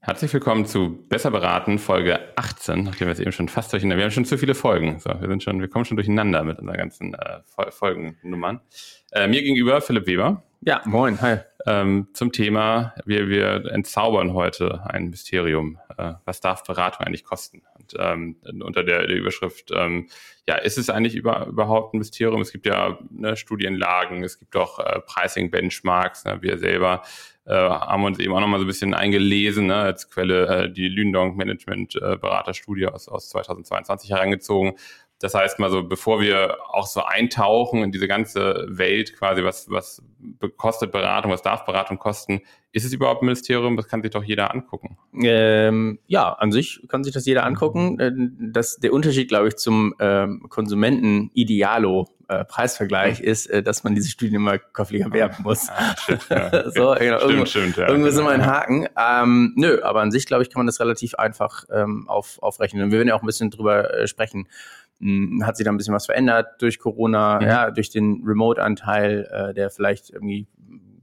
Herzlich willkommen zu Besser beraten, Folge 18, nachdem wir es eben schon fast durcheinander, wir haben schon zu viele Folgen. So, wir sind schon, wir kommen schon durcheinander mit unseren ganzen äh, Folgennummern. Äh, mir gegenüber Philipp Weber. Ja, moin, hi. Ähm, zum Thema, wir, wir entzaubern heute ein Mysterium. Äh, was darf Beratung eigentlich kosten? Und ähm, unter der, der Überschrift, ähm, ja, ist es eigentlich über, überhaupt ein Mysterium? Es gibt ja ne, Studienlagen, es gibt auch äh, Pricing-Benchmarks. Ne, wir selber äh, haben uns eben auch nochmal so ein bisschen eingelesen, ne, als Quelle äh, die Lündong Management äh, Beraterstudie aus, aus 2022 herangezogen. Das heißt mal so, bevor wir auch so eintauchen in diese ganze Welt quasi, was, was kostet Beratung, was darf Beratung kosten, ist es überhaupt ein Ministerium? Das kann sich doch jeder angucken. Ähm, ja, an sich kann sich das jeder angucken. Äh, das, der Unterschied, glaube ich, zum ähm, Konsumenten-Idealo äh, Preisvergleich ist, äh, dass man diese Studien immer käuflich erwerben muss. Ah, stimmt, ja. so, genau, stimmt, irgendwo, stimmt, ja, irgendwo ist immer ein Haken. Ähm, nö, aber an sich, glaube ich, kann man das relativ einfach ähm, auf, aufrechnen. Und wir werden ja auch ein bisschen drüber äh, sprechen, hm, hat sich da ein bisschen was verändert durch Corona, mhm. ja, durch den Remote-Anteil, äh, der vielleicht irgendwie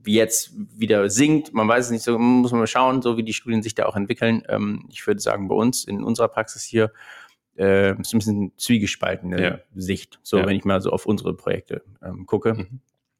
wie jetzt wieder sinkt. Man weiß es nicht so, muss man mal schauen, so wie die Studien sich da auch entwickeln. Ähm, ich würde sagen, bei uns in unserer Praxis hier äh, ist ein bisschen zwiegespaltene ja. Sicht, so ja. wenn ich mal so auf unsere Projekte ähm, gucke. Mhm.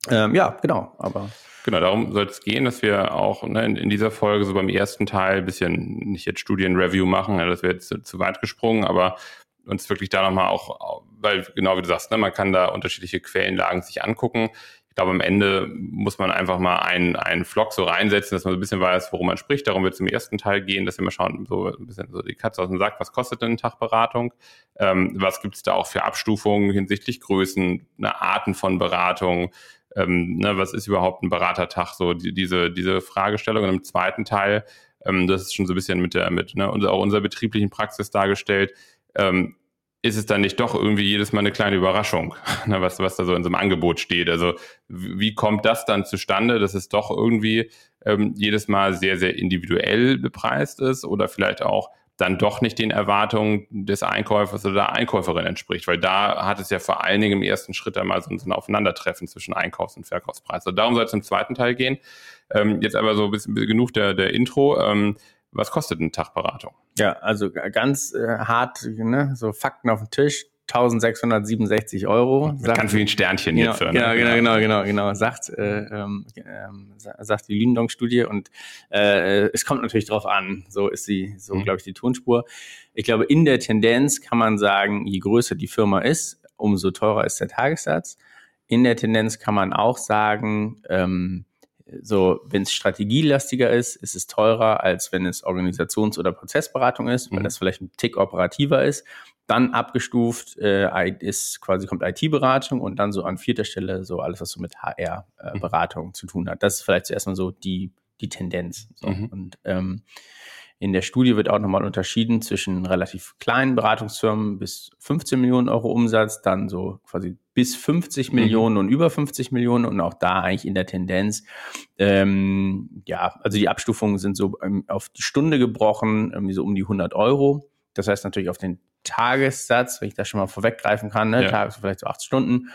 Ähm, ja, genau, aber. Genau, darum soll es gehen, dass wir auch ne, in, in, dieser Folge so beim ersten Teil ein bisschen nicht jetzt Studienreview machen, ja, das wäre jetzt zu, zu weit gesprungen, aber uns wirklich da nochmal auch, weil genau wie du sagst, ne, man kann da unterschiedliche Quellenlagen sich angucken. Ich glaube, am Ende muss man einfach mal einen, einen Vlog so reinsetzen, dass man so ein bisschen weiß, worum man spricht. Darum wird es im ersten Teil gehen, dass wir mal schauen, so ein bisschen so die Katze aus dem Sack, was kostet denn eine Tagberatung? Ähm, was gibt es da auch für Abstufungen hinsichtlich Größen, eine Arten von Beratung? Ähm, ne, was ist überhaupt ein Beratertag? So die, diese, diese Fragestellung. Und im zweiten Teil, ähm, das ist schon so ein bisschen mit der, mit, ne, auch unserer betrieblichen Praxis dargestellt, ähm, ist es dann nicht doch irgendwie jedes Mal eine kleine Überraschung, ne, was, was da so in so einem Angebot steht? Also wie kommt das dann zustande, dass es doch irgendwie ähm, jedes Mal sehr, sehr individuell bepreist ist oder vielleicht auch dann doch nicht den Erwartungen des Einkäufers oder der Einkäuferin entspricht, weil da hat es ja vor allen Dingen im ersten Schritt einmal so ein Aufeinandertreffen zwischen Einkaufs- und Verkaufspreis. Also darum soll es im zweiten Teil gehen. Ähm, jetzt aber so ein bisschen, genug der, der Intro. Ähm, was kostet eine Tagberatung? Ja, also ganz äh, hart, ne? so Fakten auf dem Tisch. 1667 Euro. Mit sagt, ganz vielen Sternchen genau, hierfür. Ne? Genau, genau, genau, genau, genau. Sagt, äh, ähm, ähm sagt die Lindong-Studie und äh, es kommt natürlich drauf an. So ist sie, so mhm. glaube ich, die Tonspur. Ich glaube, in der Tendenz kann man sagen, je größer die Firma ist, umso teurer ist der Tagessatz. In der Tendenz kann man auch sagen, ähm, so, wenn es strategielastiger ist, ist es teurer, als wenn es Organisations- oder Prozessberatung ist, weil mhm. das vielleicht ein Tick operativer ist. Dann abgestuft äh, ist quasi kommt IT-Beratung und dann so an vierter Stelle so alles, was so mit HR-Beratung äh, mhm. zu tun hat. Das ist vielleicht zuerst mal so die, die Tendenz. So. Mhm. Und ähm, in der Studie wird auch nochmal unterschieden zwischen relativ kleinen Beratungsfirmen bis 15 Millionen Euro Umsatz, dann so quasi bis 50 mhm. Millionen und über 50 Millionen und auch da eigentlich in der Tendenz. Ähm, ja, also die Abstufungen sind so ähm, auf die Stunde gebrochen, irgendwie so um die 100 Euro. Das heißt natürlich auf den Tagessatz, wenn ich das schon mal vorweggreifen kann, ne, ja. Tages vielleicht so acht Stunden,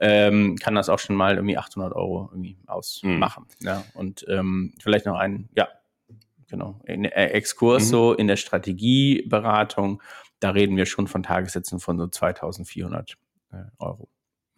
ähm, kann das auch schon mal irgendwie 800 Euro irgendwie ausmachen. Mhm. Ja, und ähm, vielleicht noch ein, ja, genau, in, äh, Exkurs mhm. so in der Strategieberatung, da reden wir schon von Tagessätzen von so 2400 äh, Euro.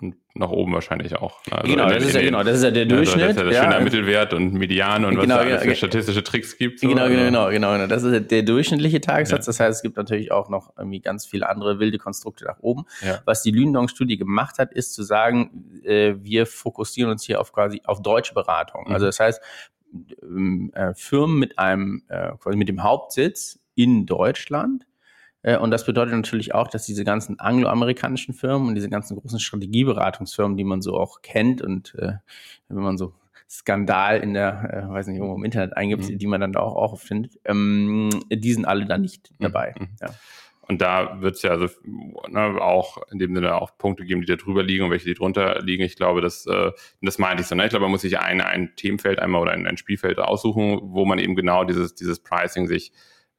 Und nach oben wahrscheinlich auch. Ne? Also genau, das ist ja, genau, das ist ja der Durchschnitt. Also das ist ja der schöne Mittelwert und Median und was genau, da für statistische Tricks gibt. So. Genau, genau, genau, genau, genau. Das ist der durchschnittliche Tagessatz. Ja. Das heißt, es gibt natürlich auch noch irgendwie ganz viele andere wilde Konstrukte nach oben. Ja. Was die Lündong-Studie gemacht hat, ist zu sagen, äh, wir fokussieren uns hier auf quasi auf deutsche Beratung. Mhm. Also das heißt, äh, Firmen mit einem, äh, quasi mit dem Hauptsitz in Deutschland. Äh, und das bedeutet natürlich auch, dass diese ganzen angloamerikanischen Firmen und diese ganzen großen Strategieberatungsfirmen, die man so auch kennt und äh, wenn man so Skandal in der, äh, weiß nicht, irgendwo im Internet eingibt, mhm. die man dann da auch, auch findet, ähm, die sind alle da nicht mhm. dabei. Mhm. Ja. Und da wird es ja also ne, auch in dem Sinne auch Punkte geben, die da drüber liegen und welche die drunter liegen. Ich glaube, das, äh, das meinte ich so. Ne? Ich glaube, man muss sich ein, ein Themenfeld einmal oder ein, ein Spielfeld aussuchen, wo man eben genau dieses, dieses Pricing sich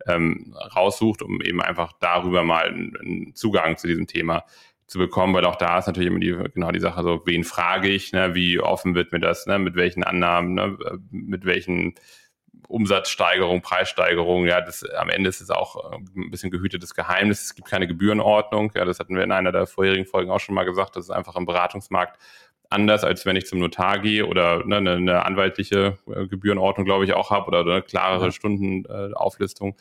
ähm, raussucht, um eben einfach darüber mal einen, einen Zugang zu diesem Thema zu bekommen, weil auch da ist natürlich immer die, genau die Sache so, wen frage ich, ne, wie offen wird mir das, ne, mit welchen Annahmen, ne, mit welchen Umsatzsteigerung, Preissteigerung, ja, das am Ende ist es auch äh, ein bisschen gehütetes Geheimnis. Es gibt keine Gebührenordnung. Ja, das hatten wir in einer der vorherigen Folgen auch schon mal gesagt. Das ist einfach im Beratungsmarkt anders, als wenn ich zum Notar gehe oder ne, eine, eine anwaltliche äh, Gebührenordnung, glaube ich, auch habe oder eine klarere. Stundenauflistung.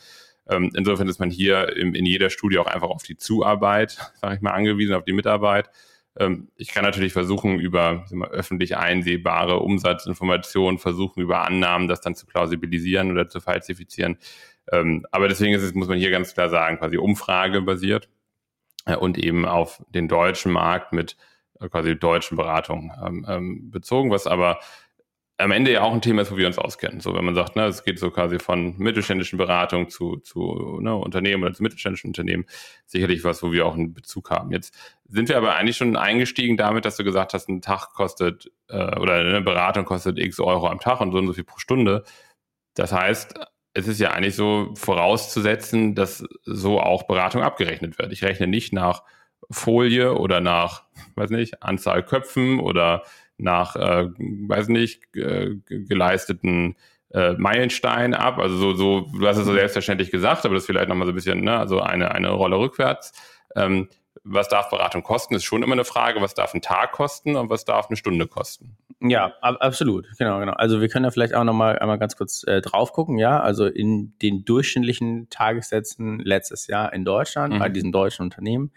Ähm, insofern ist man hier in, in jeder Studie auch einfach auf die Zuarbeit, sage ich mal, angewiesen, auf die Mitarbeit. Ähm, ich kann natürlich versuchen, über mal, öffentlich einsehbare Umsatzinformationen, versuchen, über Annahmen das dann zu plausibilisieren oder zu falsifizieren. Ähm, aber deswegen ist es, muss man hier ganz klar sagen, quasi umfragebasiert äh, und eben auf den deutschen Markt mit äh, quasi deutschen Beratungen ähm, bezogen, was aber am Ende ja auch ein Thema ist, wo wir uns auskennen. So, wenn man sagt, ne, es geht so quasi von mittelständischen Beratungen zu, zu ne, Unternehmen oder zu mittelständischen Unternehmen, sicherlich was, wo wir auch einen Bezug haben. Jetzt sind wir aber eigentlich schon eingestiegen damit, dass du gesagt hast, ein Tag kostet äh, oder eine Beratung kostet x Euro am Tag und so und so viel pro Stunde. Das heißt, es ist ja eigentlich so vorauszusetzen, dass so auch Beratung abgerechnet wird. Ich rechne nicht nach Folie oder nach, weiß nicht, Anzahl Köpfen oder nach, äh, weiß nicht, äh, geleisteten äh, Meilenstein ab. Also so, so, du hast es so mhm. selbstverständlich gesagt, aber das ist vielleicht nochmal so ein bisschen, ne, also eine, eine Rolle rückwärts. Ähm, was darf Beratung kosten, ist schon immer eine Frage, was darf ein Tag kosten und was darf eine Stunde kosten. Ja, ab, absolut, genau, genau. Also wir können da vielleicht auch nochmal einmal ganz kurz äh, drauf gucken, ja. Also in den durchschnittlichen Tagessätzen letztes Jahr in Deutschland, mhm. bei diesen deutschen Unternehmen,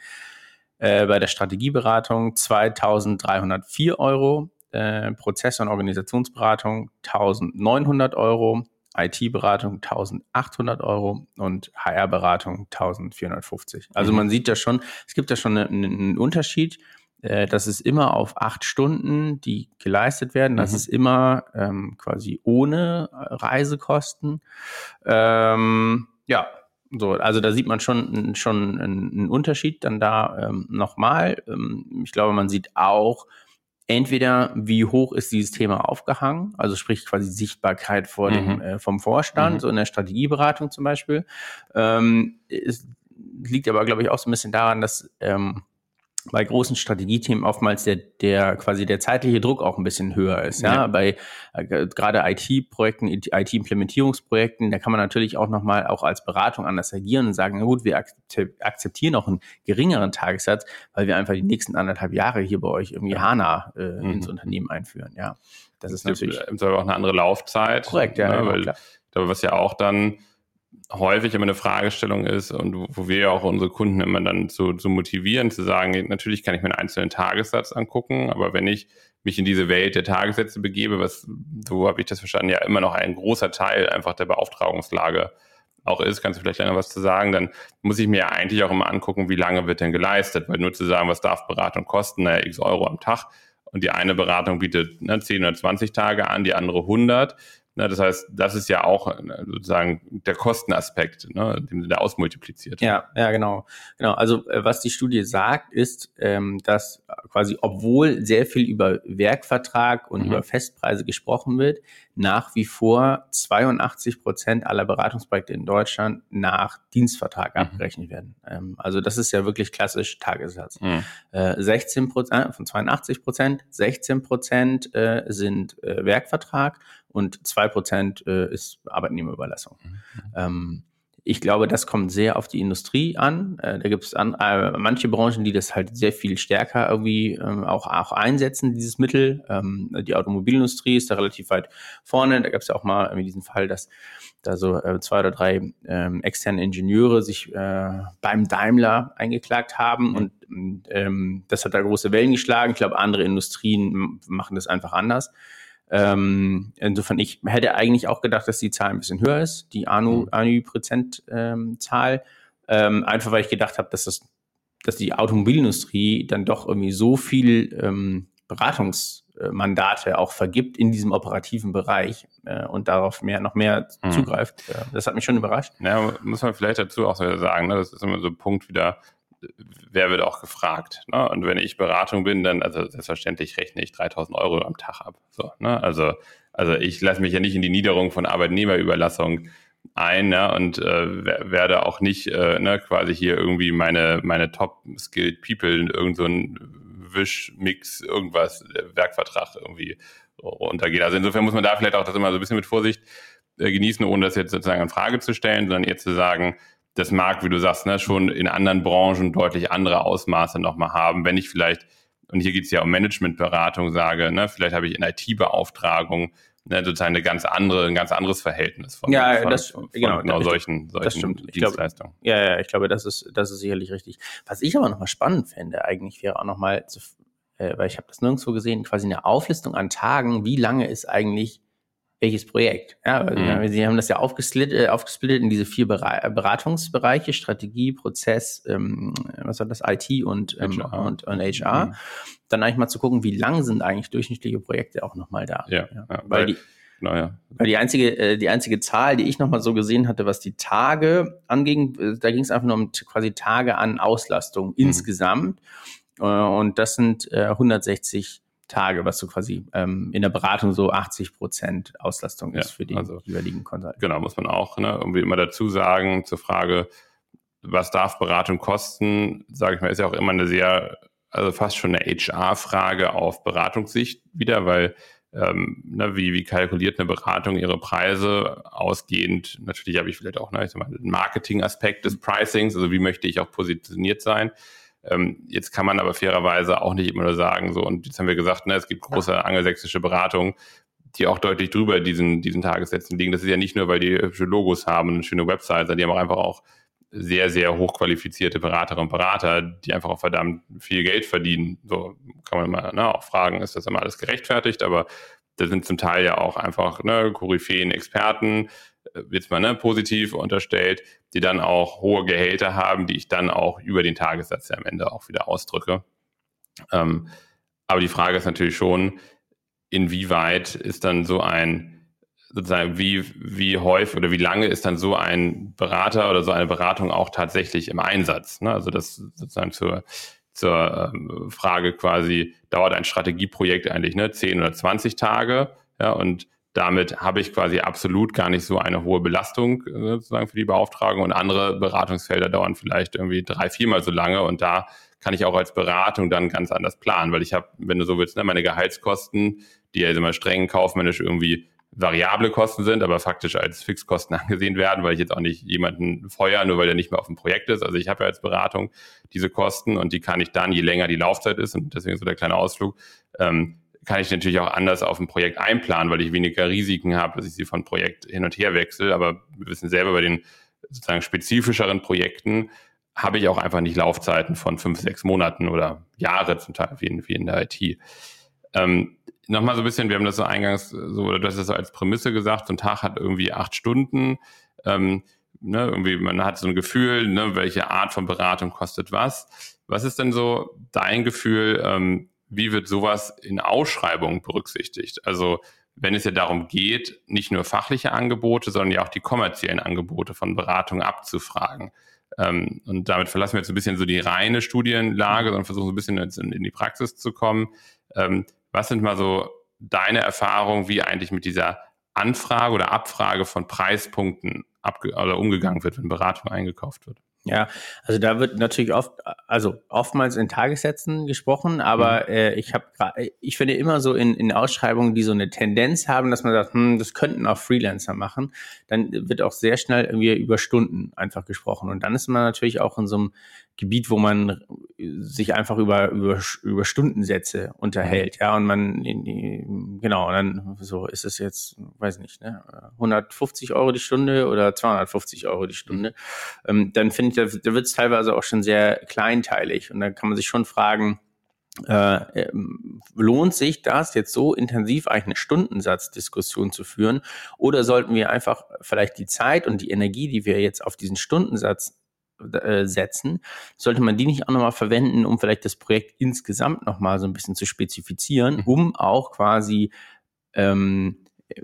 äh, bei der Strategieberatung 2304 Euro, äh, Prozess- und Organisationsberatung 1900 Euro, IT-Beratung 1800 Euro und HR-Beratung 1450. Also mhm. man sieht ja schon, es gibt ja schon einen, einen Unterschied. Äh, das ist immer auf acht Stunden, die geleistet werden. Das mhm. ist immer ähm, quasi ohne Reisekosten. Ähm, ja, so, also da sieht man schon, schon einen Unterschied dann da ähm, nochmal. Ähm, ich glaube, man sieht auch, entweder wie hoch ist dieses Thema aufgehangen, also sprich quasi Sichtbarkeit vor dem, mhm. äh, vom Vorstand, mhm. so in der Strategieberatung zum Beispiel. Ähm, es liegt aber, glaube ich, auch so ein bisschen daran, dass ähm, bei großen Strategiethemen oftmals der, der quasi der zeitliche Druck auch ein bisschen höher ist. Ja, ja. bei äh, gerade IT-Projekten, IT-Implementierungsprojekten, da kann man natürlich auch nochmal auch als Beratung anders agieren und sagen, na gut, wir akzeptieren auch einen geringeren Tagessatz, weil wir einfach die nächsten anderthalb Jahre hier bei euch irgendwie HANA äh, mhm. ins Unternehmen einführen. Ja, das, das ist natürlich im Zweifel auch eine andere Laufzeit. Korrekt, ja. Ne, ja weil, klar. was ja auch dann häufig immer eine Fragestellung ist und wo wir ja auch unsere Kunden immer dann zu, zu motivieren, zu sagen, natürlich kann ich mir einen einzelnen Tagessatz angucken, aber wenn ich mich in diese Welt der Tagessätze begebe, was, so habe ich das verstanden, ja immer noch ein großer Teil einfach der Beauftragungslage auch ist, kannst du vielleicht länger was zu sagen, dann muss ich mir eigentlich auch immer angucken, wie lange wird denn geleistet, weil nur zu sagen, was darf Beratung kosten, naja, x Euro am Tag und die eine Beratung bietet ne, 10 oder 20 Tage an, die andere 100, Ne, das heißt, das ist ja auch äh, sozusagen der Kostenaspekt, ne, dem der ausmultipliziert. Ja, ja, genau. Genau. Also äh, was die Studie sagt, ist, ähm, dass quasi, obwohl sehr viel über Werkvertrag und mhm. über Festpreise gesprochen wird, nach wie vor 82 Prozent aller Beratungsprojekte in Deutschland nach Dienstvertrag mhm. abgerechnet werden. Ähm, also das ist ja wirklich klassisch Tagessatz. Mhm. Äh, 16 Prozent, äh, von 82 Prozent, 16 Prozent äh, sind äh, Werkvertrag und zwei Prozent äh, ist Arbeitnehmerüberlassung. Mhm. Ähm, ich glaube, das kommt sehr auf die Industrie an. Äh, da gibt es äh, manche Branchen, die das halt sehr viel stärker irgendwie ähm, auch, auch einsetzen, dieses Mittel. Ähm, die Automobilindustrie ist da relativ weit vorne. Da gab es ja auch mal irgendwie diesen Fall, dass da so äh, zwei oder drei ähm, externe Ingenieure sich äh, beim Daimler eingeklagt haben und ähm, das hat da große Wellen geschlagen. Ich glaube, andere Industrien machen das einfach anders. Ähm, insofern, ich hätte eigentlich auch gedacht, dass die Zahl ein bisschen höher ist, die mhm. Anu-Prozent-Zahl. Ähm, einfach weil ich gedacht habe, dass das, dass die Automobilindustrie dann doch irgendwie so viel ähm, Beratungsmandate auch vergibt in diesem operativen Bereich äh, und darauf mehr noch mehr mhm. zugreift. Das hat mich schon überrascht. Ja, muss man vielleicht dazu auch sagen, ne? das ist immer so ein Punkt wieder, wer wird auch gefragt? Ne? Und wenn ich Beratung bin, dann, also selbstverständlich rechne ich 3000 Euro am Tag ab. So, ne? also, also ich lasse mich ja nicht in die Niederung von Arbeitnehmerüberlassung ein ne? und äh, werde auch nicht äh, ne, quasi hier irgendwie meine, meine top-skilled People in irgendeinen so Wisch-Mix, irgendwas, Werkvertrag irgendwie untergehen. Also insofern muss man da vielleicht auch das immer so ein bisschen mit Vorsicht äh, genießen, ohne das jetzt sozusagen in Frage zu stellen, sondern eher zu sagen, das mag, wie du sagst, ne, schon in anderen Branchen deutlich andere Ausmaße nochmal haben, wenn ich vielleicht, und hier geht es ja um Managementberatung, sage, ne, vielleicht habe ich in IT-Beauftragung ne, sozusagen eine ganz andere, ein ganz anderes Verhältnis von, ja, von, das, von genau, genau solchen, solchen. Dienstleistungen. Ich glaube, ja, ja, ich glaube, das ist, das ist sicherlich richtig. Was ich aber nochmal spannend fände, eigentlich wäre auch nochmal, äh, weil ich habe das nirgendwo gesehen, quasi eine Auflistung an Tagen, wie lange ist eigentlich welches Projekt. Ja, mhm. Sie haben das ja aufgesplittet, äh, aufgesplittet in diese vier Beratungsbereiche, Strategie, Prozess, ähm, was war das, IT und, ähm, HR. und, und HR. Mhm. Dann eigentlich mal zu gucken, wie lang sind eigentlich durchschnittliche Projekte auch nochmal da. Ja, ja, weil, weil die, Naja. Weil die einzige, äh, die einzige Zahl, die ich nochmal so gesehen hatte, was die Tage anging, äh, da ging es einfach nur um quasi Tage an Auslastung mhm. insgesamt. Äh, und das sind äh, 160 Tage, was so quasi ähm, in der Beratung so 80 Prozent Auslastung ist ja, für den also, jeweiligen Consultant. Genau, muss man auch ne, irgendwie immer dazu sagen zur Frage, was darf Beratung kosten, sage ich mal, ist ja auch immer eine sehr, also fast schon eine HR-Frage auf Beratungssicht wieder, weil ähm, ne, wie, wie kalkuliert eine Beratung ihre Preise ausgehend? Natürlich habe ich vielleicht auch ne, ich sag mal, den Marketing-Aspekt des Pricings, also wie möchte ich auch positioniert sein. Ähm, jetzt kann man aber fairerweise auch nicht immer nur sagen, so, und jetzt haben wir gesagt, ne, es gibt große angelsächsische Beratungen, die auch deutlich drüber diesen, diesen Tagessätzen liegen. Das ist ja nicht nur, weil die hübsche Logos haben und eine schöne Website, sondern die haben auch einfach auch sehr, sehr hochqualifizierte Beraterinnen und Berater, die einfach auch verdammt viel Geld verdienen. So kann man mal ne, auch fragen, ist das immer alles gerechtfertigt? Aber da sind zum Teil ja auch einfach ne, Koryphäen, Experten, jetzt mal ne, positiv unterstellt, die dann auch hohe Gehälter haben, die ich dann auch über den Tagessatz am Ende auch wieder ausdrücke. Ähm, aber die Frage ist natürlich schon, inwieweit ist dann so ein, sozusagen, wie, wie häufig oder wie lange ist dann so ein Berater oder so eine Beratung auch tatsächlich im Einsatz? Ne? Also das sozusagen zur, zur ähm, Frage quasi, dauert ein Strategieprojekt eigentlich ne, 10 oder 20 Tage? Ja, und damit habe ich quasi absolut gar nicht so eine hohe Belastung äh, sozusagen für die Beauftragung. Und andere Beratungsfelder dauern vielleicht irgendwie drei, viermal so lange. Und da kann ich auch als Beratung dann ganz anders planen, weil ich habe, wenn du so willst, ne, meine Gehaltskosten, die ja immer streng kaufmännisch irgendwie variable Kosten sind, aber faktisch als Fixkosten angesehen werden, weil ich jetzt auch nicht jemanden feuer, nur weil der nicht mehr auf dem Projekt ist. Also ich habe ja als Beratung diese Kosten und die kann ich dann, je länger die Laufzeit ist, und deswegen so der kleine Ausflug, ähm, kann ich natürlich auch anders auf ein Projekt einplanen, weil ich weniger Risiken habe, dass ich sie von Projekt hin und her wechsle. Aber wir wissen selber, bei den sozusagen spezifischeren Projekten habe ich auch einfach nicht Laufzeiten von fünf, sechs Monaten oder Jahre zum Teil, wie in, wie in der IT. Ähm, Nochmal so ein bisschen, wir haben das so eingangs, so, oder du hast das so als Prämisse gesagt, so ein Tag hat irgendwie acht Stunden. Ähm, ne, irgendwie, man hat so ein Gefühl, ne, welche Art von Beratung kostet was. Was ist denn so dein Gefühl, ähm, wie wird sowas in Ausschreibungen berücksichtigt? Also wenn es ja darum geht, nicht nur fachliche Angebote, sondern ja auch die kommerziellen Angebote von Beratung abzufragen. Ähm, und damit verlassen wir jetzt ein bisschen so die reine Studienlage, sondern versuchen so ein bisschen in, in die Praxis zu kommen. Ähm, was sind mal so deine Erfahrungen, wie eigentlich mit dieser Anfrage oder Abfrage von Preispunkten oder umgegangen wird, wenn Beratung eingekauft wird? Ja, also da wird natürlich oft, also oftmals in Tagessätzen gesprochen, aber mhm. äh, ich habe ich finde immer so in, in Ausschreibungen, die so eine Tendenz haben, dass man sagt, hm, das könnten auch Freelancer machen, dann wird auch sehr schnell irgendwie über Stunden einfach gesprochen. Und dann ist man natürlich auch in so einem Gebiet, wo man sich einfach über, über, über Stundensätze unterhält, ja, und man, genau, und dann so ist es jetzt, weiß nicht, ne, 150 Euro die Stunde oder 250 Euro die Stunde, ähm, dann finde ich, da, da wird es teilweise auch schon sehr kleinteilig und dann kann man sich schon fragen, äh, ähm, lohnt sich das jetzt so intensiv eigentlich eine Stundensatzdiskussion zu führen oder sollten wir einfach vielleicht die Zeit und die Energie, die wir jetzt auf diesen Stundensatz äh, setzen, sollte man die nicht auch nochmal verwenden, um vielleicht das Projekt insgesamt nochmal so ein bisschen zu spezifizieren, mhm. um auch quasi ähm,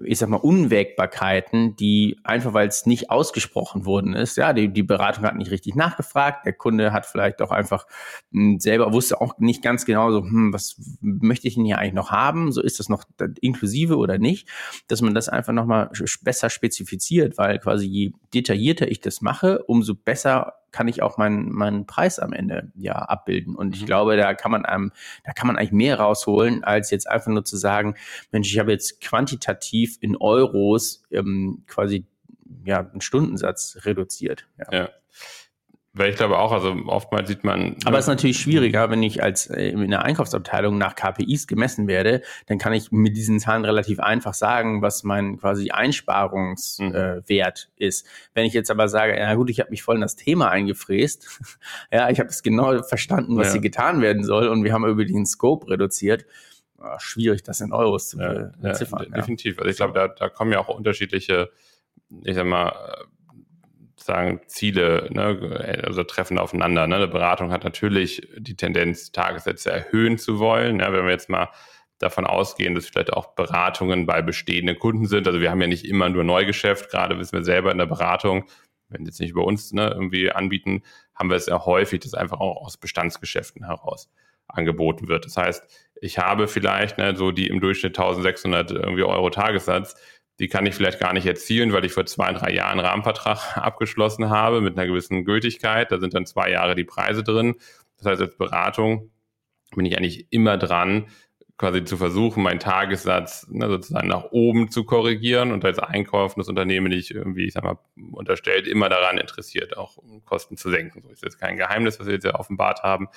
ich sag mal, Unwägbarkeiten, die einfach, weil es nicht ausgesprochen worden ist, ja, die, die Beratung hat nicht richtig nachgefragt, der Kunde hat vielleicht auch einfach mh, hm, selber wusste auch nicht ganz genau so, hm, was möchte ich denn hier eigentlich noch haben, so ist das noch inklusive oder nicht, dass man das einfach nochmal besser spezifiziert, weil quasi je detaillierter ich das mache, umso besser kann ich auch meinen, meinen Preis am Ende ja abbilden. Und ich mhm. glaube, da kann man einem, da kann man eigentlich mehr rausholen, als jetzt einfach nur zu sagen, Mensch, ich habe jetzt quantitativ in Euros ähm, quasi ja, einen Stundensatz reduziert. ja. ja. Weil ich glaube auch, also oftmals sieht man. Aber es ist natürlich schwieriger, wenn ich als äh, in der Einkaufsabteilung nach KPIs gemessen werde, dann kann ich mit diesen Zahlen relativ einfach sagen, was mein quasi Einsparungswert mhm. äh, ist. Wenn ich jetzt aber sage, ja gut, ich habe mich voll in das Thema eingefräst, ja, ich habe es genau verstanden, was ja. hier getan werden soll und wir haben über den Scope reduziert. Oh, schwierig, das in Euros zu ja, beziffern. Ja, definitiv. Also ich glaube, da, da kommen ja auch unterschiedliche, ich sag mal, sagen Ziele, ne, also treffen aufeinander. Ne? Eine Beratung hat natürlich die Tendenz, Tagessätze erhöhen zu wollen. Ja, wenn wir jetzt mal davon ausgehen, dass vielleicht auch Beratungen bei bestehenden Kunden sind. Also wir haben ja nicht immer nur Neugeschäft, gerade wissen wir selber in der Beratung, wenn jetzt nicht über uns ne, irgendwie anbieten, haben wir es ja häufig, dass einfach auch aus Bestandsgeschäften heraus angeboten wird. Das heißt, ich habe vielleicht ne, so die im Durchschnitt 1600 irgendwie Euro Tagessatz, die kann ich vielleicht gar nicht erzielen, weil ich vor zwei, drei Jahren einen Rahmenvertrag abgeschlossen habe mit einer gewissen Gültigkeit. Da sind dann zwei Jahre die Preise drin. Das heißt, als Beratung bin ich eigentlich immer dran, quasi zu versuchen, meinen Tagessatz ne, sozusagen nach oben zu korrigieren und als Einkauf das Unternehmen nicht irgendwie, ich sag mal, unterstellt, immer daran interessiert, auch Kosten zu senken. So ist jetzt kein Geheimnis, was wir jetzt ja offenbart haben.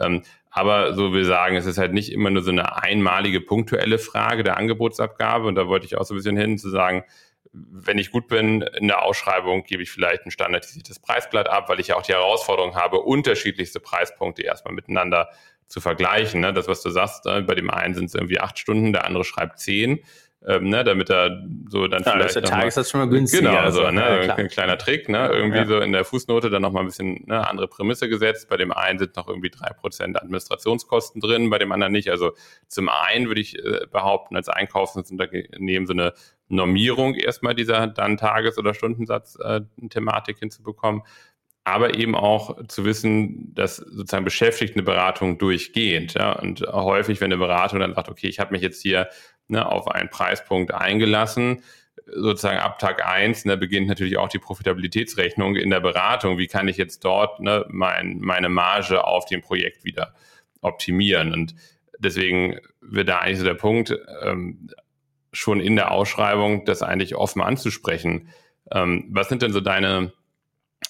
Ähm, aber so will sagen, es ist halt nicht immer nur so eine einmalige punktuelle Frage der Angebotsabgabe. Und da wollte ich auch so ein bisschen hin zu sagen, wenn ich gut bin in der Ausschreibung, gebe ich vielleicht ein standardisiertes Preisblatt ab, weil ich ja auch die Herausforderung habe, unterschiedlichste Preispunkte erstmal miteinander zu vergleichen. Ne? Das, was du sagst, äh, bei dem einen sind es irgendwie acht Stunden, der andere schreibt zehn. Ähm, ne, damit er so dann ja, vielleicht. Der Tagessatz schon mal günstiger. Genau, also, ne, ja, ein kleiner Trick, ne, irgendwie ja. so in der Fußnote dann nochmal ein bisschen ne, andere Prämisse gesetzt. Bei dem einen sind noch irgendwie drei Prozent Administrationskosten drin, bei dem anderen nicht. Also zum einen würde ich äh, behaupten, als Einkaufsunternehmen so eine Normierung erstmal dieser dann Tages- oder Stundensatz-Thematik äh, hinzubekommen aber eben auch zu wissen, dass sozusagen beschäftigt eine Beratung durchgehend. Ja? Und häufig, wenn eine Beratung dann sagt, okay, ich habe mich jetzt hier ne, auf einen Preispunkt eingelassen, sozusagen ab Tag eins ne, beginnt natürlich auch die Profitabilitätsrechnung in der Beratung. Wie kann ich jetzt dort ne, mein, meine Marge auf dem Projekt wieder optimieren? Und deswegen wird da eigentlich so der Punkt, ähm, schon in der Ausschreibung das eigentlich offen anzusprechen. Ähm, was sind denn so deine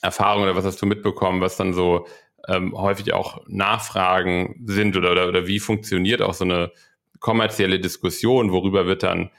Erfahrungen oder was hast du mitbekommen, was dann so ähm, häufig auch Nachfragen sind oder, oder, oder wie funktioniert auch so eine kommerzielle Diskussion, worüber wird dann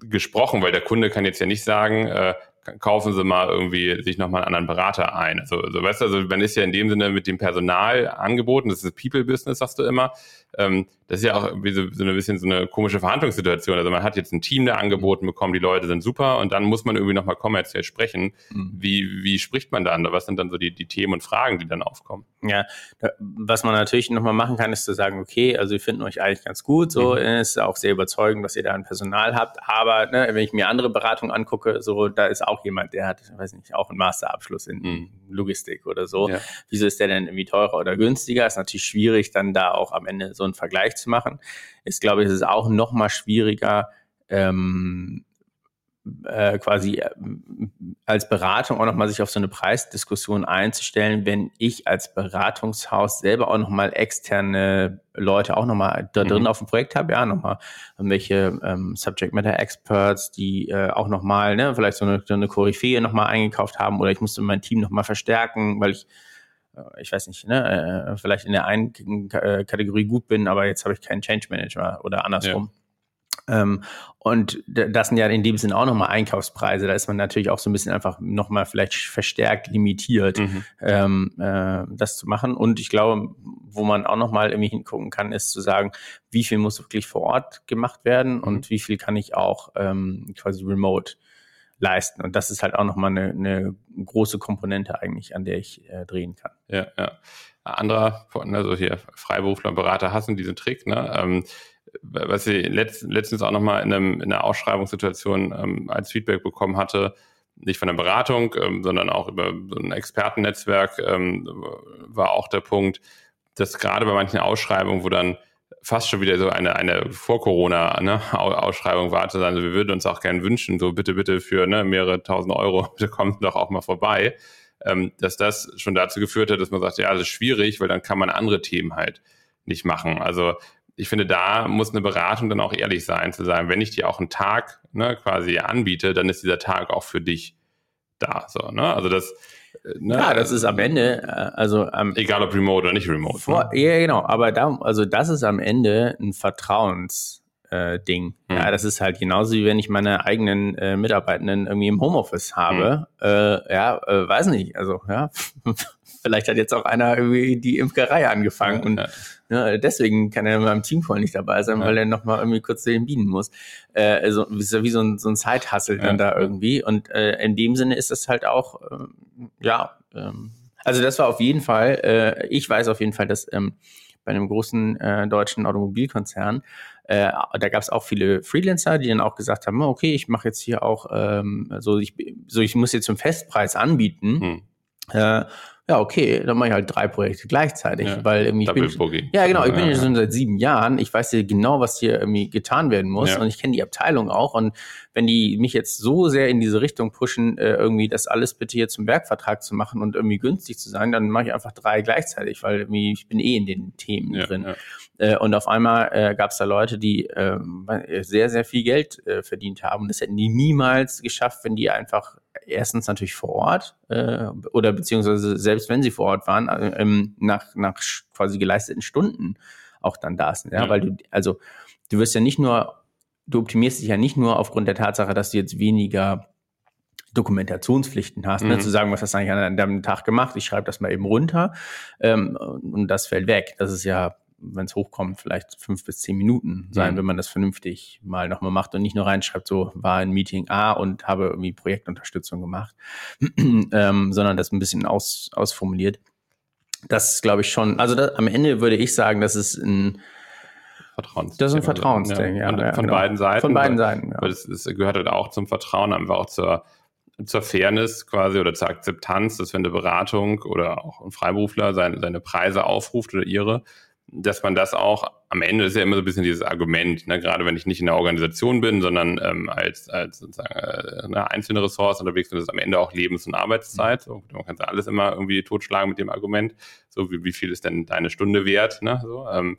gesprochen, weil der Kunde kann jetzt ja nicht sagen, äh, kaufen Sie mal irgendwie sich nochmal einen anderen Berater ein. Also, also weißt du, also man ist ja in dem Sinne mit dem Personal angeboten, das ist People-Business, sagst du immer. Ähm, das ist ja auch so, so ein bisschen so eine komische Verhandlungssituation. Also man hat jetzt ein Team da angeboten bekommen, die Leute sind super und dann muss man irgendwie nochmal kommerziell sprechen. Mhm. Wie, wie spricht man dann? Was sind dann so die, die Themen und Fragen, die dann aufkommen? Ja, da, was man natürlich nochmal machen kann, ist zu sagen, okay, also wir finden euch eigentlich ganz gut, so mhm. ist auch sehr überzeugend, dass ihr da ein Personal habt, aber ne, wenn ich mir andere Beratungen angucke, so da ist auch jemand, der hat, weiß nicht, auch einen Masterabschluss in mhm. Logistik oder so. Ja. Wieso ist der denn irgendwie teurer oder günstiger? Ist natürlich schwierig, dann da auch am Ende so einen Vergleich zu machen. Ich glaube, es ist auch noch mal schwieriger, ähm, äh, quasi äh, als Beratung auch nochmal sich auf so eine Preisdiskussion einzustellen, wenn ich als Beratungshaus selber auch nochmal externe Leute auch nochmal da drin mhm. auf dem Projekt habe, ja, nochmal welche ähm, Subject Matter Experts, die äh, auch nochmal, ne, vielleicht so eine, so eine Koryphäe nochmal eingekauft haben oder ich musste mein Team nochmal verstärken, weil ich ich weiß nicht, ne, äh, vielleicht in der einen Kategorie gut bin, aber jetzt habe ich keinen Change Manager oder andersrum. Ja. Ähm, und das sind ja in dem Sinne auch nochmal Einkaufspreise. Da ist man natürlich auch so ein bisschen einfach nochmal vielleicht verstärkt limitiert, mhm. ähm, äh, das zu machen. Und ich glaube, wo man auch nochmal irgendwie hingucken kann, ist zu sagen, wie viel muss wirklich vor Ort gemacht werden mhm. und wie viel kann ich auch ähm, quasi remote leisten. Und das ist halt auch nochmal eine, eine große Komponente eigentlich, an der ich äh, drehen kann. Ja, ja. Anderer, also hier Freiberufler und Berater hassen diesen Trick. Ne? Ähm, was ich letzt, letztens auch nochmal in, in einer Ausschreibungssituation ähm, als Feedback bekommen hatte, nicht von der Beratung, ähm, sondern auch über so ein Expertennetzwerk, ähm, war auch der Punkt, dass gerade bei manchen Ausschreibungen, wo dann fast schon wieder so eine, eine Vor-Corona-Ausschreibung ne, war, zu sagen, also wir würden uns auch gerne wünschen, so bitte, bitte für ne, mehrere tausend Euro, bitte kommt doch auch mal vorbei. ähm, dass das schon dazu geführt hat, dass man sagt, ja, das ist schwierig, weil dann kann man andere Themen halt nicht machen. Also ich finde, da muss eine Beratung dann auch ehrlich sein, zu sagen, wenn ich dir auch einen Tag ne, quasi anbiete, dann ist dieser Tag auch für dich da. So, ne? Also das, ne? Ja, das ist am Ende, äh, also ähm, egal ob remote oder nicht remote. Vor, ne? Ja, genau, aber da, also das ist am Ende ein Vertrauens äh, Ding. Hm. Ja, das ist halt genauso wie wenn ich meine eigenen äh, Mitarbeitenden irgendwie im Homeoffice habe. Hm. Äh, ja, äh, weiß nicht. Also ja, vielleicht hat jetzt auch einer irgendwie die Imkerei angefangen ja, und ja. Ja, deswegen kann er Team voll nicht dabei sein, weil er nochmal irgendwie kurz zu den Bienen muss. Äh, also wie so ein, so ein Zeithassel dann da irgendwie. Und äh, in dem Sinne ist das halt auch, äh, ja, ähm, also das war auf jeden Fall, äh, ich weiß auf jeden Fall, dass ähm, bei einem großen äh, deutschen Automobilkonzern äh, da gab es auch viele Freelancer, die dann auch gesagt haben, okay, ich mache jetzt hier auch ähm, so, ich, so ich muss jetzt zum Festpreis anbieten. Hm. Äh, ja, okay, dann mache ich halt drei Projekte gleichzeitig, ja, weil irgendwie ich bin, ja genau, ich bin ja, schon seit sieben Jahren, ich weiß ja genau, was hier irgendwie getan werden muss ja. und ich kenne die Abteilung auch und wenn die mich jetzt so sehr in diese Richtung pushen, äh, irgendwie das alles bitte hier zum Werkvertrag zu machen und irgendwie günstig zu sein, dann mache ich einfach drei gleichzeitig, weil irgendwie ich bin eh in den Themen drin. Äh, und auf einmal äh, gab es da Leute, die äh, sehr, sehr viel Geld äh, verdient haben. Das hätten die niemals geschafft, wenn die einfach erstens natürlich vor Ort äh, oder beziehungsweise selbst wenn sie vor Ort waren, äh, ähm, nach, nach quasi geleisteten Stunden auch dann da sind. Ja? ja? Weil du, also du wirst ja nicht nur, du optimierst dich ja nicht nur aufgrund der Tatsache, dass du jetzt weniger Dokumentationspflichten hast, ne, mhm. ne, zu sagen, was hast du eigentlich an deinem Tag gemacht, ich schreibe das mal eben runter ähm, und das fällt weg. Das ist ja wenn es hochkommt, vielleicht fünf bis zehn Minuten sein, mhm. wenn man das vernünftig mal nochmal macht und nicht nur reinschreibt, so war ein Meeting A und habe irgendwie Projektunterstützung gemacht, ähm, sondern das ein bisschen aus, ausformuliert. Das glaube ich, schon, also das, am Ende würde ich sagen, das ist ein Vertrauensding. Das ist ein Vertrauensding, ja. ja, von genau. beiden Seiten. Von beiden Seiten, ja. Weil es, es gehört halt auch zum Vertrauen, einfach auch zur, zur Fairness quasi oder zur Akzeptanz, dass wenn eine Beratung oder auch ein Freiberufler seine, seine Preise aufruft oder ihre, dass man das auch am Ende ist ja immer so ein bisschen dieses Argument, ne, gerade wenn ich nicht in der Organisation bin, sondern ähm, als, als sozusagen äh, eine einzelne Ressource unterwegs bin, ist es am Ende auch Lebens- und Arbeitszeit. So, man kann alles immer irgendwie totschlagen mit dem Argument, so wie, wie viel ist denn deine Stunde wert? Ne, so, ähm,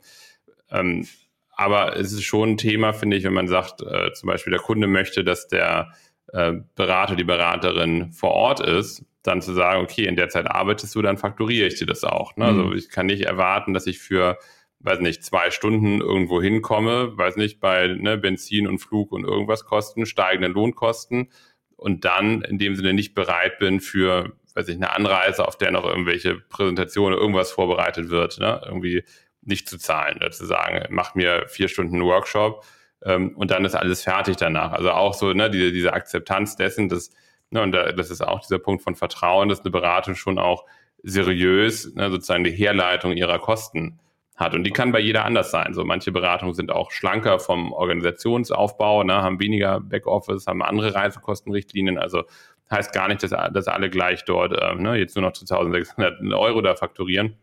ähm, aber es ist schon ein Thema, finde ich, wenn man sagt, äh, zum Beispiel der Kunde möchte, dass der äh, Berater, die Beraterin vor Ort ist, dann zu sagen, okay, in der Zeit arbeitest du, dann fakturiere ich dir das auch. Ne? Also mhm. Also ich kann nicht erwarten, dass ich für, weiß nicht, zwei Stunden irgendwo hinkomme, weiß nicht, bei ne, Benzin und Flug und irgendwas kosten, steigenden Lohnkosten und dann in dem Sinne nicht bereit bin für, weiß ich, eine Anreise, auf der noch irgendwelche Präsentationen, irgendwas vorbereitet wird, ne? irgendwie nicht zu zahlen, oder zu sagen, mach mir vier Stunden Workshop ähm, und dann ist alles fertig danach. Also auch so, ne, diese, diese Akzeptanz dessen, dass Ne, und da, das ist auch dieser Punkt von Vertrauen, dass eine Beratung schon auch seriös ne, sozusagen die Herleitung ihrer Kosten hat. Und die kann bei jeder anders sein. So manche Beratungen sind auch schlanker vom Organisationsaufbau, ne, haben weniger Backoffice, haben andere Reisekostenrichtlinien. Also heißt gar nicht, dass, dass alle gleich dort äh, ne, jetzt nur noch zu 1600 Euro da fakturieren.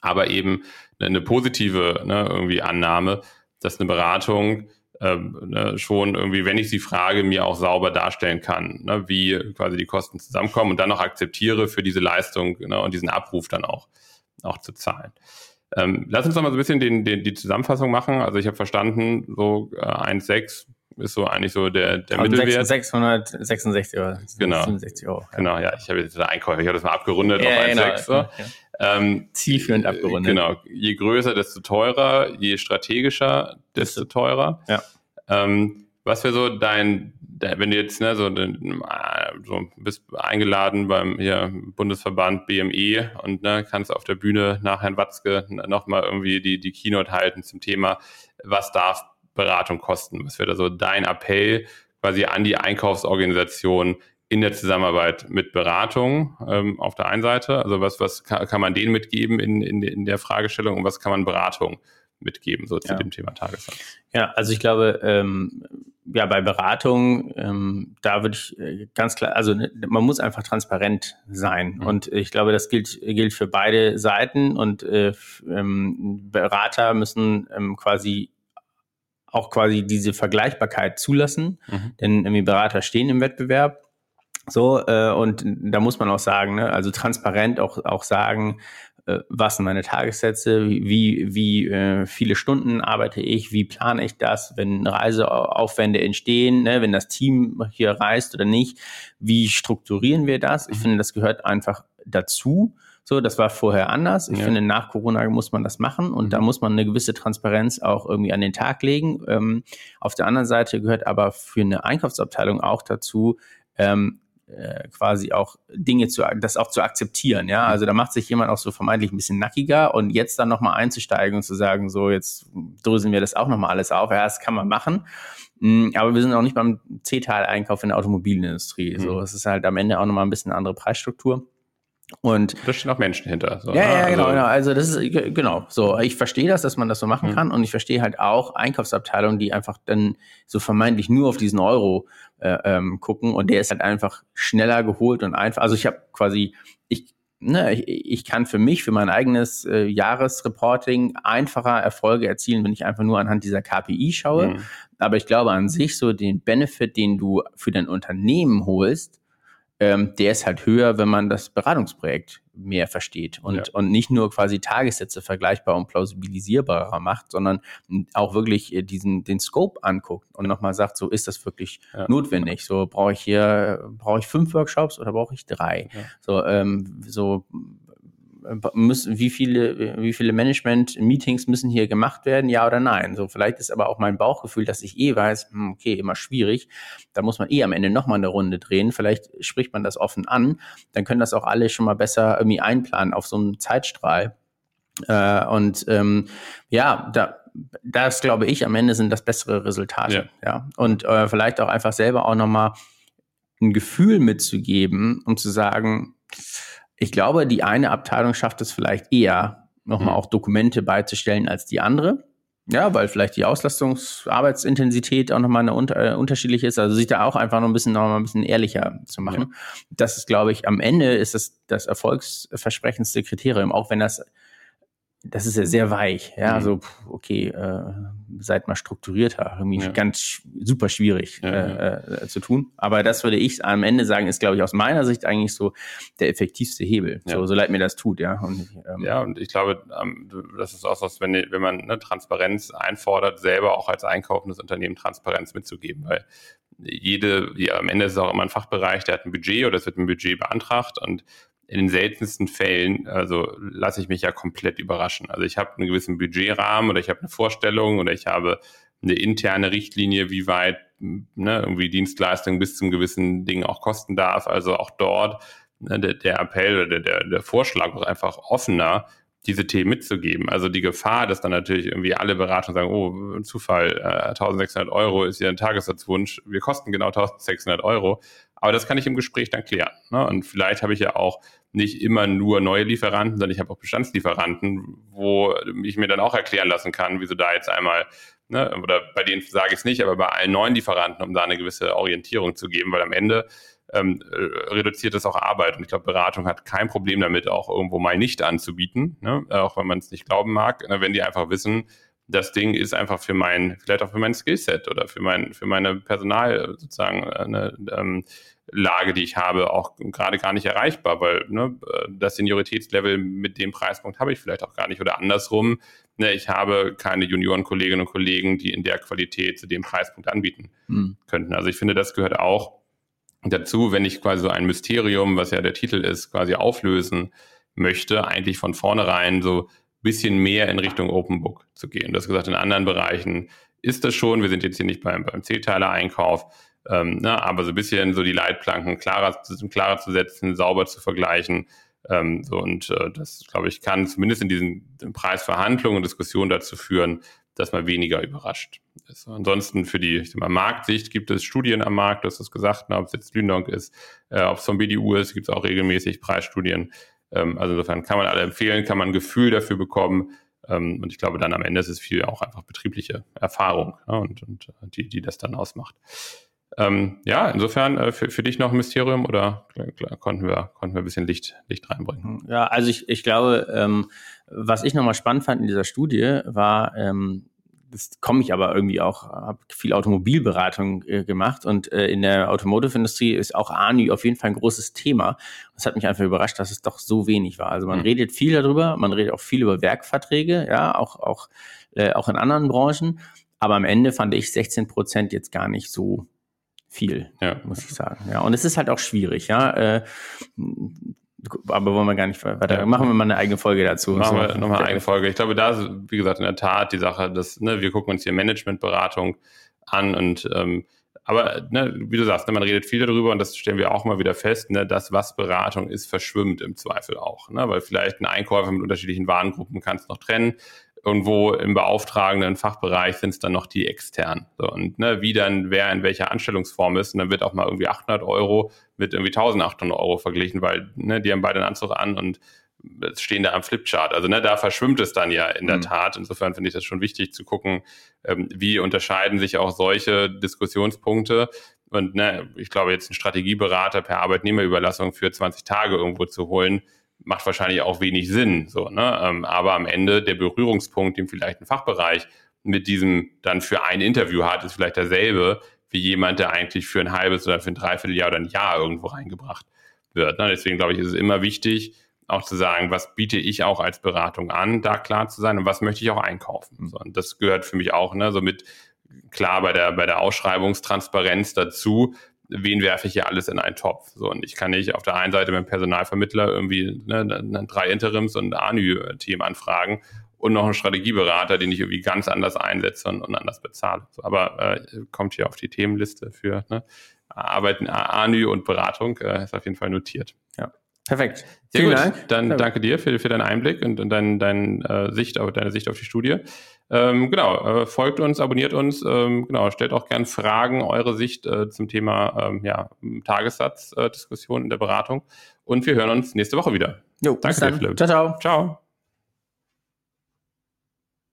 Aber eben eine positive ne, irgendwie Annahme, dass eine Beratung ähm, ne, schon irgendwie, wenn ich sie frage, mir auch sauber darstellen kann, ne, wie quasi die Kosten zusammenkommen und dann auch akzeptiere für diese Leistung ne, und diesen Abruf dann auch, auch zu zahlen. Ähm, lass uns noch mal so ein bisschen den, den, die Zusammenfassung machen. Also ich habe verstanden, so äh, 1,6 ist so eigentlich so der, der also Mittelwert. 666 Euro. Genau. Euro. Ja. Genau, ja. Ich habe jetzt den Einkäufer, ich habe das mal abgerundet ja, auf 1,6. Genau. So. Ja. Ähm, Zielführend abgerundet. Genau. Je größer, desto teurer, je strategischer, desto teurer. Ja. Ähm, was wäre so dein, wenn du jetzt ne, so, so bist eingeladen beim hier, Bundesverband BME und ne, kannst auf der Bühne nach Herrn Watzke nochmal irgendwie die, die Keynote halten zum Thema, was darf Beratung kosten? Was wäre da so dein Appell quasi an die Einkaufsorganisation in der Zusammenarbeit mit Beratung ähm, auf der einen Seite? Also was, was kann, kann man denen mitgeben in, in, in der Fragestellung und was kann man Beratung mitgeben, so zu ja. dem Thema Tagessatz? Ja, also ich glaube, ähm, ja, bei Beratung, ähm, da würde ich äh, ganz klar, also ne, man muss einfach transparent sein. Mhm. Und ich glaube, das gilt, gilt für beide Seiten und äh, ähm, Berater müssen ähm, quasi auch quasi diese Vergleichbarkeit zulassen, mhm. denn irgendwie Berater stehen im Wettbewerb So, äh, und da muss man auch sagen, ne, also transparent auch, auch sagen, äh, was sind meine Tagessätze, wie, wie äh, viele Stunden arbeite ich, wie plane ich das, wenn Reiseaufwände entstehen, ne, wenn das Team hier reist oder nicht, wie strukturieren wir das? Ich mhm. finde, das gehört einfach dazu. So, das war vorher anders. Ich ja. finde, nach Corona muss man das machen und mhm. da muss man eine gewisse Transparenz auch irgendwie an den Tag legen. Ähm, auf der anderen Seite gehört aber für eine Einkaufsabteilung auch dazu, ähm, äh, quasi auch Dinge zu, das auch zu akzeptieren, ja. Also da macht sich jemand auch so vermeintlich ein bisschen nackiger und jetzt dann nochmal einzusteigen und zu sagen, so jetzt dröseln wir das auch nochmal alles auf, ja, das kann man machen. Mm, aber wir sind auch nicht beim C-Teil-Einkauf in der Automobilindustrie. So, mhm. es ist halt am Ende auch nochmal ein bisschen eine andere Preisstruktur. Und da stehen auch Menschen hinter. So, ja, ne? ja, genau, also, genau. Also das ist genau so. Ich verstehe das, dass man das so machen mhm. kann, und ich verstehe halt auch Einkaufsabteilungen, die einfach dann so vermeintlich nur auf diesen Euro äh, ähm, gucken und der ist halt einfach schneller geholt und einfach. Also ich habe quasi ich ne, ich, ich kann für mich, für mein eigenes äh, Jahresreporting einfacher Erfolge erzielen, wenn ich einfach nur anhand dieser KPI schaue. Mhm. Aber ich glaube an sich so den Benefit, den du für dein Unternehmen holst, ähm, der ist halt höher, wenn man das Beratungsprojekt mehr versteht und, ja. und nicht nur quasi Tagessätze vergleichbar und plausibilisierbarer macht, sondern auch wirklich äh, diesen, den Scope anguckt und nochmal sagt, so ist das wirklich ja. notwendig? So brauche ich hier, brauche ich fünf Workshops oder brauche ich drei? Ja. So, ähm, so müssen, wie viele, wie viele Management-Meetings müssen hier gemacht werden, ja oder nein? So, vielleicht ist aber auch mein Bauchgefühl, dass ich eh weiß, hm, okay, immer schwierig. Da muss man eh am Ende nochmal eine Runde drehen. Vielleicht spricht man das offen an. Dann können das auch alle schon mal besser irgendwie einplanen auf so einem Zeitstrahl. Äh, und ähm, ja, da, das glaube ich, am Ende sind das bessere Resultate. Ja. ja. Und äh, vielleicht auch einfach selber auch nochmal ein Gefühl mitzugeben, um zu sagen, ich glaube, die eine Abteilung schafft es vielleicht eher, nochmal mhm. auch Dokumente beizustellen als die andere. Ja, weil vielleicht die Auslastungsarbeitsintensität auch nochmal eine unter, äh, unterschiedlich ist. Also sich da auch einfach noch ein bisschen, noch mal ein bisschen ehrlicher zu machen. Ja. Das ist, glaube ich, am Ende ist es das erfolgsversprechendste Kriterium, auch wenn das das ist ja sehr weich. Ja, mhm. also okay, äh, seid mal strukturierter. Irgendwie ja. ganz super schwierig ja, äh, äh, zu tun. Aber das würde ich am Ende sagen, ist, glaube ich, aus meiner Sicht eigentlich so der effektivste Hebel. So, so leid mir das tut, ja. Und, ähm, ja, und ich glaube, ähm, das ist auch was, wenn, wenn man ne, Transparenz einfordert, selber auch als einkaufendes Unternehmen Transparenz mitzugeben, weil jede, ja, am Ende ist es auch immer ein Fachbereich, der hat ein Budget oder es wird ein Budget beantragt und in den seltensten Fällen, also lasse ich mich ja komplett überraschen. Also ich habe einen gewissen Budgetrahmen oder ich habe eine Vorstellung oder ich habe eine interne Richtlinie, wie weit ne, irgendwie Dienstleistung bis zum gewissen Ding auch kosten darf. Also auch dort ne, der, der Appell oder der, der Vorschlag ist einfach offener, diese Themen mitzugeben. Also die Gefahr, dass dann natürlich irgendwie alle Beratungen sagen, oh, Zufall, äh, 1600 Euro ist ja ein Tagessatzwunsch, wir kosten genau 1600 Euro. Aber das kann ich im Gespräch dann klären. Ne? Und vielleicht habe ich ja auch nicht immer nur neue Lieferanten, sondern ich habe auch Bestandslieferanten, wo ich mir dann auch erklären lassen kann, wieso da jetzt einmal, ne, oder bei denen sage ich es nicht, aber bei allen neuen Lieferanten, um da eine gewisse Orientierung zu geben, weil am Ende ähm, äh, reduziert das auch Arbeit. Und ich glaube, Beratung hat kein Problem damit, auch irgendwo mal nicht anzubieten, ne? auch wenn man es nicht glauben mag, ne? wenn die einfach wissen, das Ding ist einfach für mein, vielleicht auch für mein Skillset oder für mein, für meine Personal sozusagen eine ähm, Lage, die ich habe, auch gerade gar nicht erreichbar, weil ne, das Senioritätslevel mit dem Preispunkt habe ich vielleicht auch gar nicht. Oder andersrum, ne, ich habe keine Junioren-Kolleginnen und Kollegen, die in der Qualität zu dem Preispunkt anbieten mhm. könnten. Also ich finde, das gehört auch dazu, wenn ich quasi so ein Mysterium, was ja der Titel ist, quasi auflösen möchte, eigentlich von vornherein so bisschen mehr in Richtung Open Book zu gehen. Du hast gesagt, in anderen Bereichen ist das schon. Wir sind jetzt hier nicht beim, beim C-Teiler-Einkauf, ähm, ne, aber so ein bisschen so die Leitplanken klarer, klarer zu setzen, sauber zu vergleichen. Ähm, so, und äh, das, glaube ich, kann zumindest in diesen Preisverhandlungen und Diskussionen dazu führen, dass man weniger überrascht ist. Ansonsten für die mal, Marktsicht gibt es Studien am Markt, du hast es gesagt, ne, ob es jetzt Lündong ist, äh, ob es vom BDU ist, gibt es auch regelmäßig Preisstudien. Ähm, also insofern kann man alle empfehlen, kann man ein Gefühl dafür bekommen. Ähm, und ich glaube, dann am Ende ist es viel auch einfach betriebliche Erfahrung ja, und, und äh, die, die das dann ausmacht. Ähm, ja, insofern äh, für, für dich noch ein Mysterium oder klar, konnten, wir, konnten wir ein bisschen Licht, Licht reinbringen? Ja, also ich, ich glaube, ähm, was ich nochmal spannend fand in dieser Studie war, ähm, jetzt komme ich aber irgendwie auch, habe viel Automobilberatung äh, gemacht und äh, in der Automotive-Industrie ist auch ANÜ auf jeden Fall ein großes Thema. Das hat mich einfach überrascht, dass es doch so wenig war. Also man mhm. redet viel darüber, man redet auch viel über Werkverträge, ja, auch, auch, äh, auch in anderen Branchen. Aber am Ende fand ich 16 Prozent jetzt gar nicht so viel, ja. muss ich sagen. Ja, und es ist halt auch schwierig, ja. Äh, aber wollen wir gar nicht weiter. Ja. Machen wir mal eine eigene Folge dazu. Machen so. wir nochmal eine eigene Folge. Ich glaube, da ist, wie gesagt, in der Tat die Sache, dass, ne, wir gucken uns hier Managementberatung an und ähm, aber ne, wie du sagst, ne, man redet viel darüber und das stellen wir auch mal wieder fest, ne, dass was Beratung ist, verschwimmt im Zweifel auch. Ne, weil vielleicht ein Einkäufer mit unterschiedlichen Warengruppen kann es noch trennen irgendwo im beauftragenden Fachbereich sind es dann noch die externen. So, und ne, wie dann wer in welcher Anstellungsform ist, und dann wird auch mal irgendwie 800 Euro mit irgendwie 1800 Euro verglichen, weil ne, die haben beide einen Anzug an und stehen da am Flipchart. Also ne, da verschwimmt es dann ja in der mhm. Tat. Insofern finde ich das schon wichtig zu gucken, ähm, wie unterscheiden sich auch solche Diskussionspunkte. Und ne, ich glaube, jetzt einen Strategieberater per Arbeitnehmerüberlassung für 20 Tage irgendwo zu holen, macht wahrscheinlich auch wenig Sinn. So, ne? Ähm, aber am Ende der Berührungspunkt, den vielleicht ein Fachbereich mit diesem dann für ein Interview hat, ist vielleicht derselbe wie jemand, der eigentlich für ein halbes oder für ein Dreivierteljahr oder ein Jahr irgendwo reingebracht wird. Ne? Deswegen glaube ich, ist es immer wichtig, auch zu sagen, was biete ich auch als Beratung an, da klar zu sein und was möchte ich auch einkaufen. So, und das gehört für mich auch, ne, so mit klar bei der, bei der Ausschreibungstransparenz dazu, wen werfe ich hier alles in einen Topf? So, und ich kann nicht auf der einen Seite mit dem Personalvermittler irgendwie ne, drei Interims- und ANÜ-Team anfragen und noch einen Strategieberater, den ich irgendwie ganz anders einsetze und, und anders bezahle. So, aber äh, kommt hier auf die Themenliste für ne, Arbeiten, ANÜ und Beratung, äh, ist auf jeden Fall notiert. Ja. Perfekt. Sehr Vielen gut. Dank. Dann danke dir für, für deinen Einblick und, und dein, dein, äh, Sicht, auf, deine Sicht auf die Studie. Ähm, genau, äh, folgt uns, abonniert uns, ähm, genau, stellt auch gern Fragen, eure Sicht äh, zum Thema ähm, ja, Tagessatzdiskussion äh, in der Beratung. Und wir hören uns nächste Woche wieder. Jo, danke dir, Philipp. Ciao, ciao. Ciao.